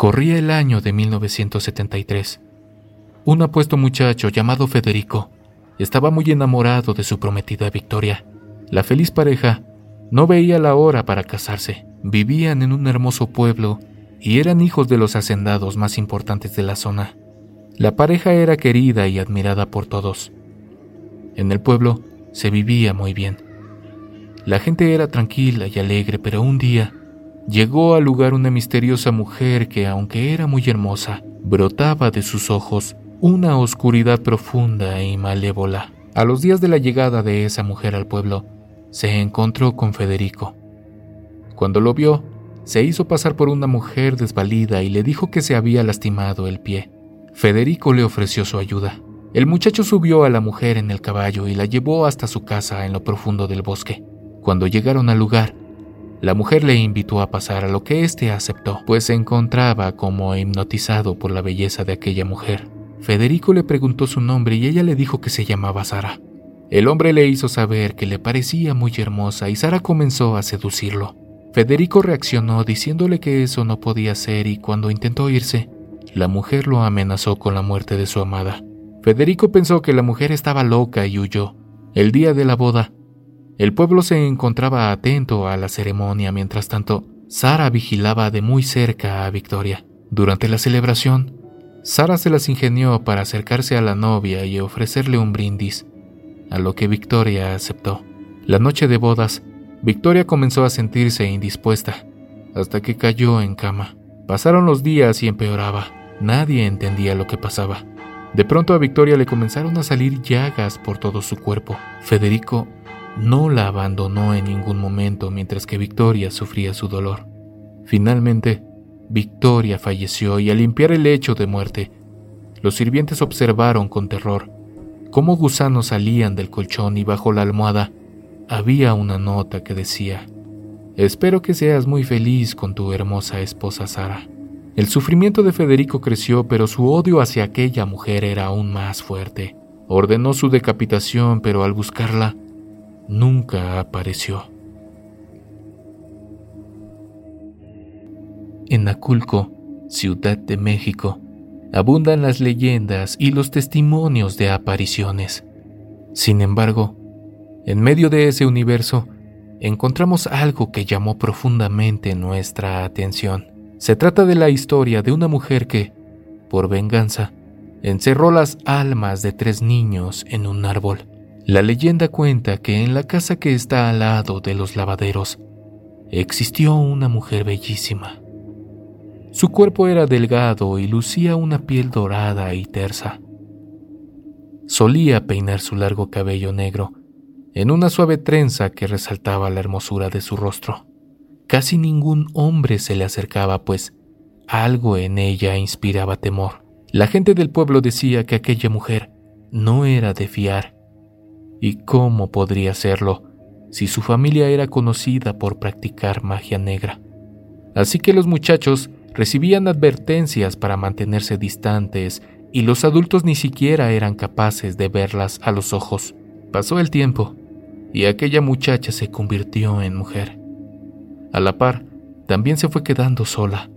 Corría el año de 1973. Un apuesto muchacho llamado Federico estaba muy enamorado de su prometida Victoria. La feliz pareja no veía la hora para casarse. Vivían en un hermoso pueblo y eran hijos de los hacendados más importantes de la zona. La pareja era querida y admirada por todos. En el pueblo se vivía muy bien. La gente era tranquila y alegre, pero un día llegó al lugar una misteriosa mujer que, aunque era muy hermosa, brotaba de sus ojos una oscuridad profunda y malévola. A los días de la llegada de esa mujer al pueblo, se encontró con Federico. Cuando lo vio, se hizo pasar por una mujer desvalida y le dijo que se había lastimado el pie. Federico le ofreció su ayuda. El muchacho subió a la mujer en el caballo y la llevó hasta su casa en lo profundo del bosque. Cuando llegaron al lugar, la mujer le invitó a pasar a lo que éste aceptó, pues se encontraba como hipnotizado por la belleza de aquella mujer. Federico le preguntó su nombre y ella le dijo que se llamaba Sara. El hombre le hizo saber que le parecía muy hermosa y Sara comenzó a seducirlo. Federico reaccionó diciéndole que eso no podía ser y cuando intentó irse, la mujer lo amenazó con la muerte de su amada. Federico pensó que la mujer estaba loca y huyó. El día de la boda, el pueblo se encontraba atento a la ceremonia, mientras tanto, Sara vigilaba de muy cerca a Victoria. Durante la celebración, Sara se las ingenió para acercarse a la novia y ofrecerle un brindis, a lo que Victoria aceptó. La noche de bodas, Victoria comenzó a sentirse indispuesta, hasta que cayó en cama. Pasaron los días y empeoraba. Nadie entendía lo que pasaba. De pronto a Victoria le comenzaron a salir llagas por todo su cuerpo. Federico no la abandonó en ningún momento mientras que Victoria sufría su dolor. Finalmente, Victoria falleció y al limpiar el lecho de muerte, los sirvientes observaron con terror cómo gusanos salían del colchón y bajo la almohada había una nota que decía, Espero que seas muy feliz con tu hermosa esposa Sara. El sufrimiento de Federico creció, pero su odio hacia aquella mujer era aún más fuerte. Ordenó su decapitación, pero al buscarla, nunca apareció. En Aculco, Ciudad de México, abundan las leyendas y los testimonios de apariciones. Sin embargo, en medio de ese universo, encontramos algo que llamó profundamente nuestra atención. Se trata de la historia de una mujer que, por venganza, encerró las almas de tres niños en un árbol. La leyenda cuenta que en la casa que está al lado de los lavaderos existió una mujer bellísima. Su cuerpo era delgado y lucía una piel dorada y tersa. Solía peinar su largo cabello negro en una suave trenza que resaltaba la hermosura de su rostro. Casi ningún hombre se le acercaba, pues algo en ella inspiraba temor. La gente del pueblo decía que aquella mujer no era de fiar. ¿Y cómo podría serlo si su familia era conocida por practicar magia negra? Así que los muchachos recibían advertencias para mantenerse distantes y los adultos ni siquiera eran capaces de verlas a los ojos. Pasó el tiempo y aquella muchacha se convirtió en mujer. A la par, también se fue quedando sola.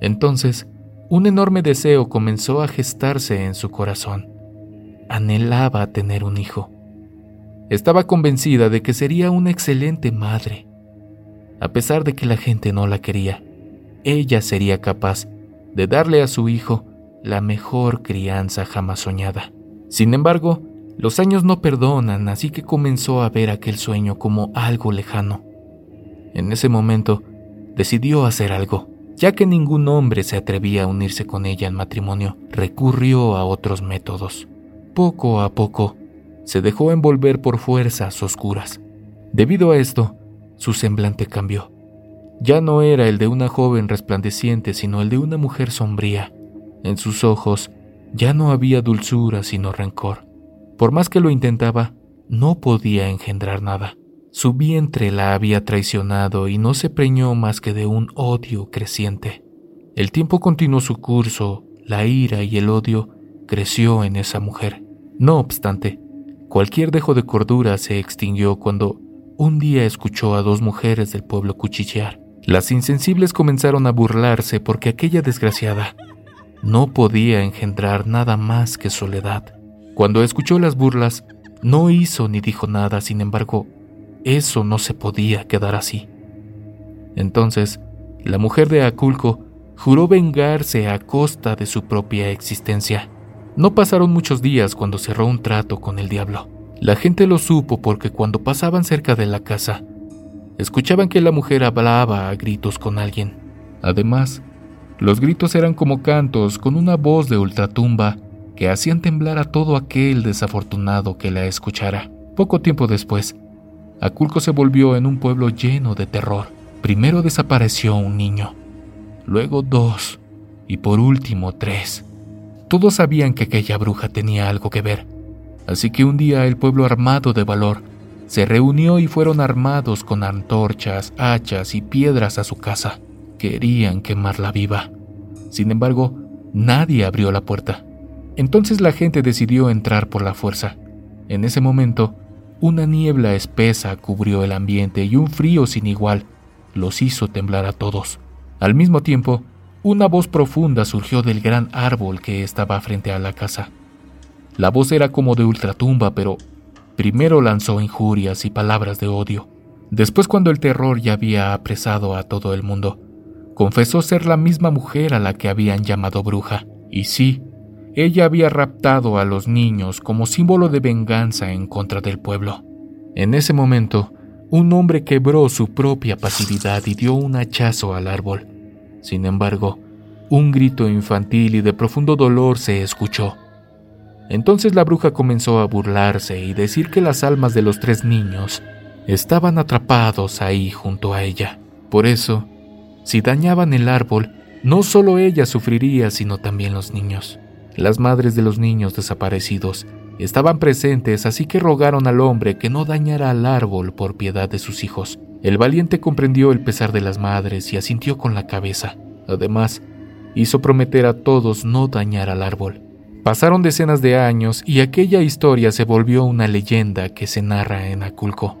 Entonces, un enorme deseo comenzó a gestarse en su corazón. Anhelaba tener un hijo. Estaba convencida de que sería una excelente madre. A pesar de que la gente no la quería, ella sería capaz de darle a su hijo la mejor crianza jamás soñada. Sin embargo, los años no perdonan, así que comenzó a ver aquel sueño como algo lejano. En ese momento, decidió hacer algo. Ya que ningún hombre se atrevía a unirse con ella en matrimonio, recurrió a otros métodos. Poco a poco, se dejó envolver por fuerzas oscuras. Debido a esto, su semblante cambió. Ya no era el de una joven resplandeciente, sino el de una mujer sombría. En sus ojos ya no había dulzura, sino rencor. Por más que lo intentaba, no podía engendrar nada. Su vientre la había traicionado y no se preñó más que de un odio creciente. El tiempo continuó su curso, la ira y el odio creció en esa mujer. No obstante, cualquier dejo de cordura se extinguió cuando un día escuchó a dos mujeres del pueblo cuchillar. Las insensibles comenzaron a burlarse porque aquella desgraciada no podía engendrar nada más que soledad. Cuando escuchó las burlas, no hizo ni dijo nada, sin embargo, eso no se podía quedar así. Entonces, la mujer de Aculco juró vengarse a costa de su propia existencia. No pasaron muchos días cuando cerró un trato con el diablo. La gente lo supo porque cuando pasaban cerca de la casa, escuchaban que la mujer hablaba a gritos con alguien. Además, los gritos eran como cantos con una voz de ultratumba que hacían temblar a todo aquel desafortunado que la escuchara. Poco tiempo después, Aculco se volvió en un pueblo lleno de terror. Primero desapareció un niño, luego dos y por último tres. Todos sabían que aquella bruja tenía algo que ver, así que un día el pueblo armado de valor se reunió y fueron armados con antorchas, hachas y piedras a su casa. Querían quemarla viva. Sin embargo, nadie abrió la puerta. Entonces la gente decidió entrar por la fuerza. En ese momento, una niebla espesa cubrió el ambiente y un frío sin igual los hizo temblar a todos. Al mismo tiempo, una voz profunda surgió del gran árbol que estaba frente a la casa. La voz era como de ultratumba, pero primero lanzó injurias y palabras de odio. Después, cuando el terror ya había apresado a todo el mundo, confesó ser la misma mujer a la que habían llamado bruja. Y sí, ella había raptado a los niños como símbolo de venganza en contra del pueblo. En ese momento, un hombre quebró su propia pasividad y dio un hachazo al árbol. Sin embargo, un grito infantil y de profundo dolor se escuchó. Entonces la bruja comenzó a burlarse y decir que las almas de los tres niños estaban atrapados ahí junto a ella. Por eso, si dañaban el árbol, no solo ella sufriría, sino también los niños. Las madres de los niños desaparecidos estaban presentes, así que rogaron al hombre que no dañara al árbol por piedad de sus hijos. El valiente comprendió el pesar de las madres y asintió con la cabeza. Además, hizo prometer a todos no dañar al árbol. Pasaron decenas de años y aquella historia se volvió una leyenda que se narra en Aculco.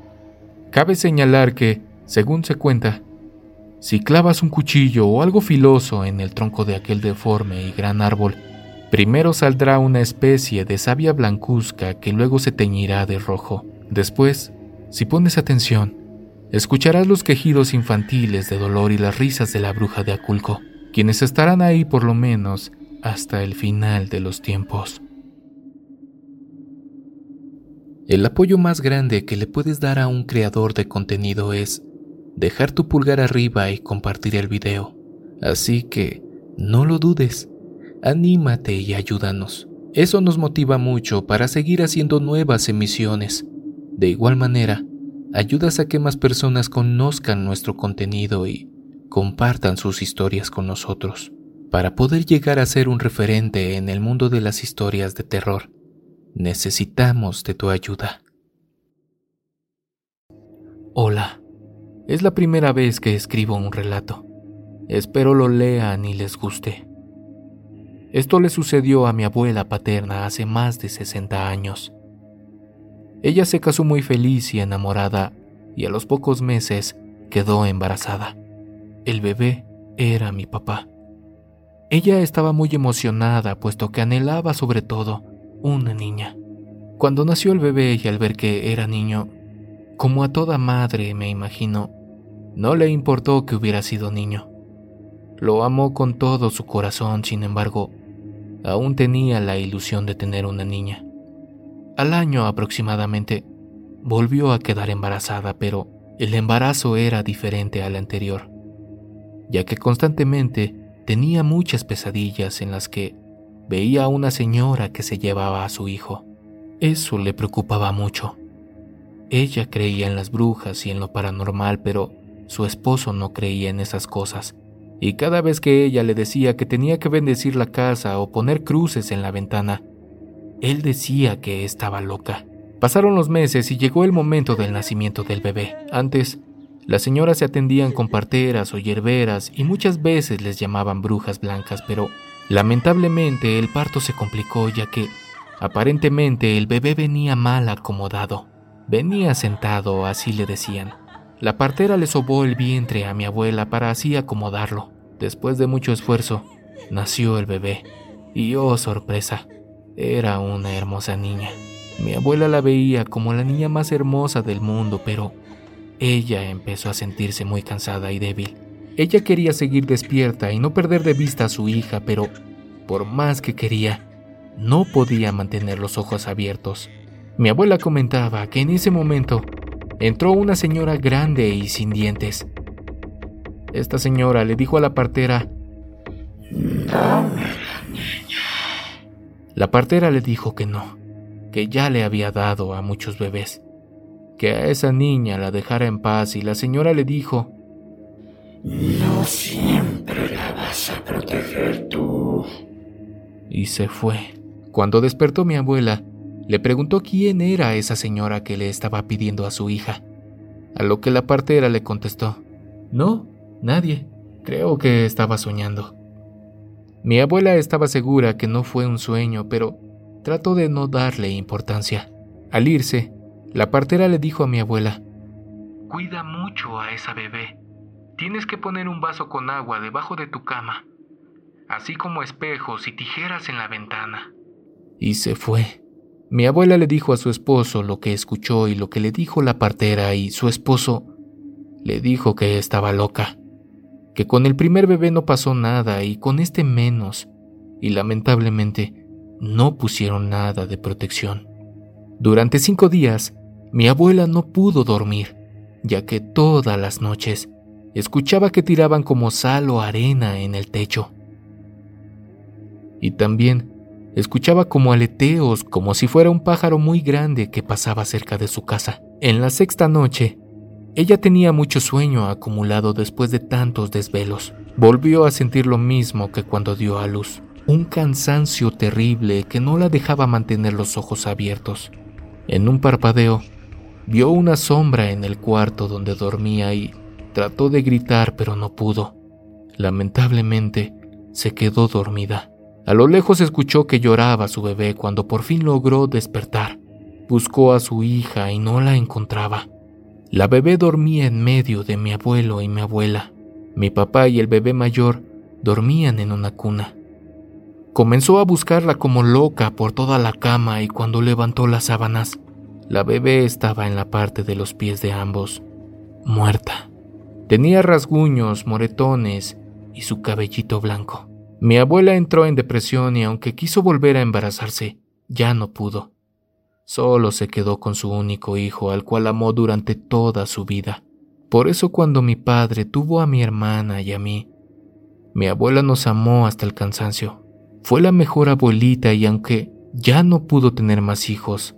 Cabe señalar que, según se cuenta, si clavas un cuchillo o algo filoso en el tronco de aquel deforme y gran árbol, primero saldrá una especie de savia blancuzca que luego se teñirá de rojo. Después, si pones atención, escucharás los quejidos infantiles de dolor y las risas de la bruja de Aculco, quienes estarán ahí por lo menos hasta el final de los tiempos. El apoyo más grande que le puedes dar a un creador de contenido es dejar tu pulgar arriba y compartir el video. Así que, no lo dudes, anímate y ayúdanos. Eso nos motiva mucho para seguir haciendo nuevas emisiones. De igual manera, ayudas a que más personas conozcan nuestro contenido y compartan sus historias con nosotros. Para poder llegar a ser un referente en el mundo de las historias de terror, necesitamos de tu ayuda. Hola. Es la primera vez que escribo un relato. Espero lo lean y les guste. Esto le sucedió a mi abuela paterna hace más de 60 años. Ella se casó muy feliz y enamorada y a los pocos meses quedó embarazada. El bebé era mi papá. Ella estaba muy emocionada puesto que anhelaba sobre todo una niña. Cuando nació el bebé y al ver que era niño, como a toda madre me imagino, no le importó que hubiera sido niño. Lo amó con todo su corazón, sin embargo, aún tenía la ilusión de tener una niña. Al año aproximadamente, volvió a quedar embarazada, pero el embarazo era diferente al anterior, ya que constantemente tenía muchas pesadillas en las que veía a una señora que se llevaba a su hijo. Eso le preocupaba mucho. Ella creía en las brujas y en lo paranormal, pero su esposo no creía en esas cosas, y cada vez que ella le decía que tenía que bendecir la casa o poner cruces en la ventana, él decía que estaba loca. Pasaron los meses y llegó el momento del nacimiento del bebé. Antes, las señoras se atendían con parteras o hierberas y muchas veces les llamaban brujas blancas, pero lamentablemente el parto se complicó ya que aparentemente el bebé venía mal acomodado. Venía sentado, así le decían. La partera le sobó el vientre a mi abuela para así acomodarlo. Después de mucho esfuerzo, nació el bebé. Y oh sorpresa, era una hermosa niña. Mi abuela la veía como la niña más hermosa del mundo, pero ella empezó a sentirse muy cansada y débil. Ella quería seguir despierta y no perder de vista a su hija, pero por más que quería, no podía mantener los ojos abiertos. Mi abuela comentaba que en ese momento entró una señora grande y sin dientes. Esta señora le dijo a la partera, Dame la niña. La partera le dijo que no, que ya le había dado a muchos bebés, que a esa niña la dejara en paz y la señora le dijo, No siempre la vas a proteger tú. Y se fue. Cuando despertó mi abuela, le preguntó quién era esa señora que le estaba pidiendo a su hija, a lo que la partera le contestó, No, nadie, creo que estaba soñando. Mi abuela estaba segura que no fue un sueño, pero trató de no darle importancia. Al irse, la partera le dijo a mi abuela, Cuida mucho a esa bebé. Tienes que poner un vaso con agua debajo de tu cama, así como espejos y tijeras en la ventana. Y se fue. Mi abuela le dijo a su esposo lo que escuchó y lo que le dijo la partera y su esposo le dijo que estaba loca, que con el primer bebé no pasó nada y con este menos, y lamentablemente no pusieron nada de protección. Durante cinco días, mi abuela no pudo dormir, ya que todas las noches escuchaba que tiraban como sal o arena en el techo. Y también escuchaba como aleteos, como si fuera un pájaro muy grande que pasaba cerca de su casa. En la sexta noche, ella tenía mucho sueño acumulado después de tantos desvelos. Volvió a sentir lo mismo que cuando dio a luz, un cansancio terrible que no la dejaba mantener los ojos abiertos. En un parpadeo, vio una sombra en el cuarto donde dormía y trató de gritar pero no pudo. Lamentablemente, se quedó dormida. A lo lejos escuchó que lloraba su bebé cuando por fin logró despertar. Buscó a su hija y no la encontraba. La bebé dormía en medio de mi abuelo y mi abuela. Mi papá y el bebé mayor dormían en una cuna. Comenzó a buscarla como loca por toda la cama y cuando levantó las sábanas, la bebé estaba en la parte de los pies de ambos, muerta. Tenía rasguños, moretones y su cabellito blanco. Mi abuela entró en depresión y aunque quiso volver a embarazarse, ya no pudo. Solo se quedó con su único hijo, al cual amó durante toda su vida. Por eso cuando mi padre tuvo a mi hermana y a mí, mi abuela nos amó hasta el cansancio. Fue la mejor abuelita y aunque ya no pudo tener más hijos,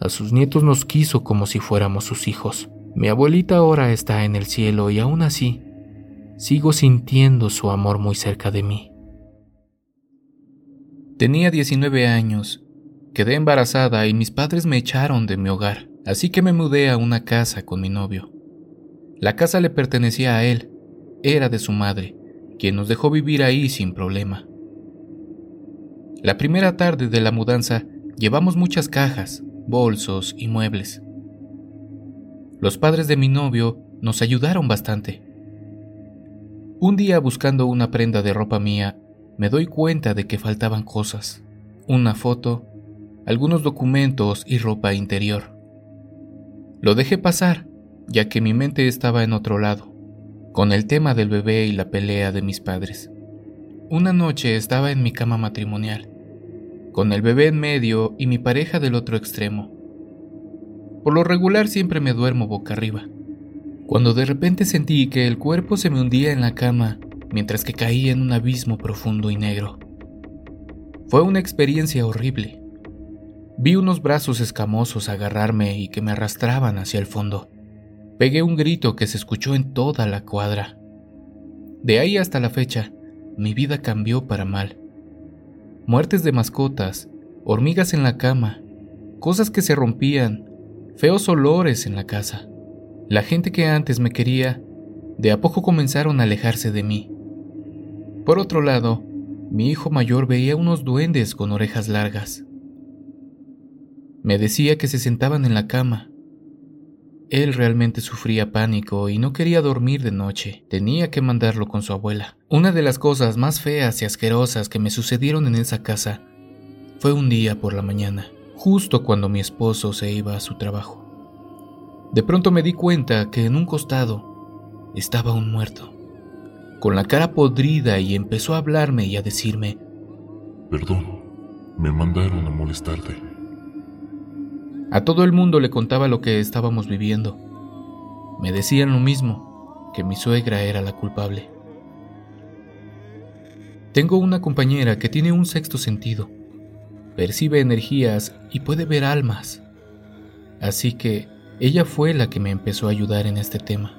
a sus nietos nos quiso como si fuéramos sus hijos. Mi abuelita ahora está en el cielo y aún así sigo sintiendo su amor muy cerca de mí. Tenía 19 años, quedé embarazada y mis padres me echaron de mi hogar, así que me mudé a una casa con mi novio. La casa le pertenecía a él, era de su madre, quien nos dejó vivir ahí sin problema. La primera tarde de la mudanza llevamos muchas cajas, bolsos y muebles. Los padres de mi novio nos ayudaron bastante. Un día buscando una prenda de ropa mía, me doy cuenta de que faltaban cosas. Una foto, algunos documentos y ropa interior. Lo dejé pasar, ya que mi mente estaba en otro lado, con el tema del bebé y la pelea de mis padres. Una noche estaba en mi cama matrimonial, con el bebé en medio y mi pareja del otro extremo. Por lo regular siempre me duermo boca arriba, cuando de repente sentí que el cuerpo se me hundía en la cama mientras que caía en un abismo profundo y negro. Fue una experiencia horrible. Vi unos brazos escamosos agarrarme y que me arrastraban hacia el fondo. Pegué un grito que se escuchó en toda la cuadra. De ahí hasta la fecha, mi vida cambió para mal. Muertes de mascotas, hormigas en la cama, cosas que se rompían, feos olores en la casa. La gente que antes me quería, de a poco comenzaron a alejarse de mí. Por otro lado, mi hijo mayor veía unos duendes con orejas largas. Me decía que se sentaban en la cama, él realmente sufría pánico y no quería dormir de noche. Tenía que mandarlo con su abuela. Una de las cosas más feas y asquerosas que me sucedieron en esa casa fue un día por la mañana, justo cuando mi esposo se iba a su trabajo. De pronto me di cuenta que en un costado estaba un muerto, con la cara podrida y empezó a hablarme y a decirme, Perdón, me mandaron a molestarte. A todo el mundo le contaba lo que estábamos viviendo. Me decían lo mismo, que mi suegra era la culpable. Tengo una compañera que tiene un sexto sentido. Percibe energías y puede ver almas. Así que ella fue la que me empezó a ayudar en este tema.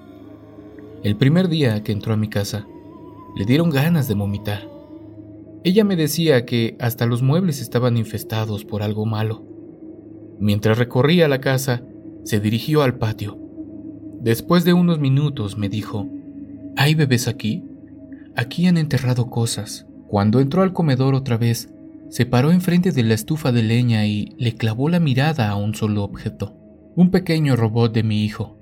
El primer día que entró a mi casa, le dieron ganas de vomitar. Ella me decía que hasta los muebles estaban infestados por algo malo. Mientras recorría la casa, se dirigió al patio. Después de unos minutos me dijo, ¿Hay bebés aquí? Aquí han enterrado cosas. Cuando entró al comedor otra vez, se paró enfrente de la estufa de leña y le clavó la mirada a un solo objeto, un pequeño robot de mi hijo,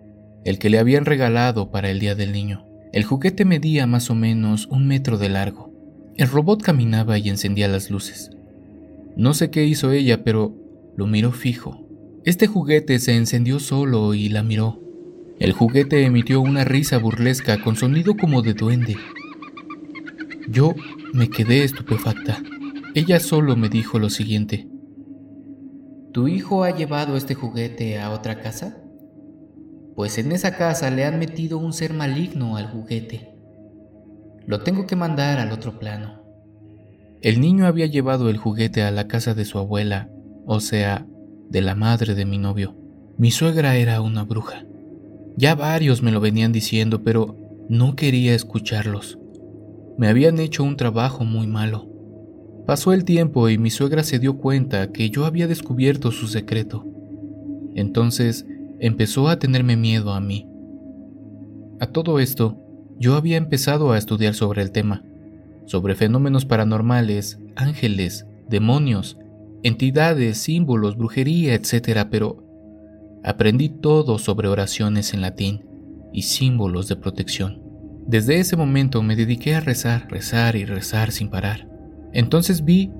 el que le habían regalado para el Día del Niño. El juguete medía más o menos un metro de largo. El robot caminaba y encendía las luces. No sé qué hizo ella, pero lo miró fijo. Este juguete se encendió solo y la miró. El juguete emitió una risa burlesca con sonido como de duende. Yo me quedé estupefacta. Ella solo me dijo lo siguiente. ¿Tu hijo ha llevado este juguete a otra casa? Pues en esa casa le han metido un ser maligno al juguete. Lo tengo que mandar al otro plano. El niño había llevado el juguete a la casa de su abuela, o sea, de la madre de mi novio. Mi suegra era una bruja. Ya varios me lo venían diciendo, pero no quería escucharlos. Me habían hecho un trabajo muy malo. Pasó el tiempo y mi suegra se dio cuenta que yo había descubierto su secreto. Entonces empezó a tenerme miedo a mí. A todo esto, yo había empezado a estudiar sobre el tema, sobre fenómenos paranormales, ángeles, demonios, entidades, símbolos, brujería, etc. Pero aprendí todo sobre oraciones en latín y símbolos de protección. Desde ese momento me dediqué a rezar, rezar y rezar sin parar. Entonces vi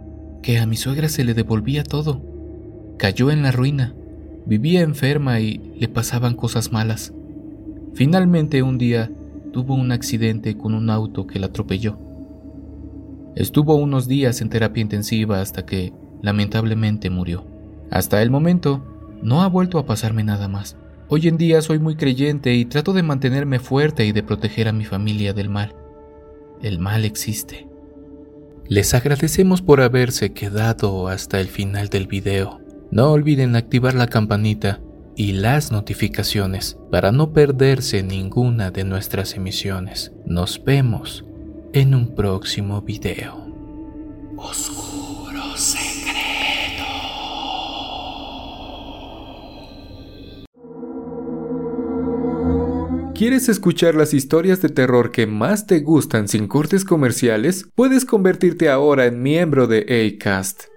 que a mi suegra se le devolvía todo. Cayó en la ruina, vivía enferma y le pasaban cosas malas. Finalmente un día tuvo un accidente con un auto que la atropelló. Estuvo unos días en terapia intensiva hasta que lamentablemente murió. Hasta el momento, no ha vuelto a pasarme nada más. Hoy en día soy muy creyente y trato de mantenerme fuerte y de proteger a mi familia del mal. El mal existe. Les agradecemos por haberse quedado hasta el final del video. No olviden activar la campanita y las notificaciones para no perderse ninguna de nuestras emisiones. Nos vemos en un próximo video. Oscuro secreto. ¿Quieres escuchar las historias de terror que más te gustan sin cortes comerciales? Puedes convertirte ahora en miembro de ACAST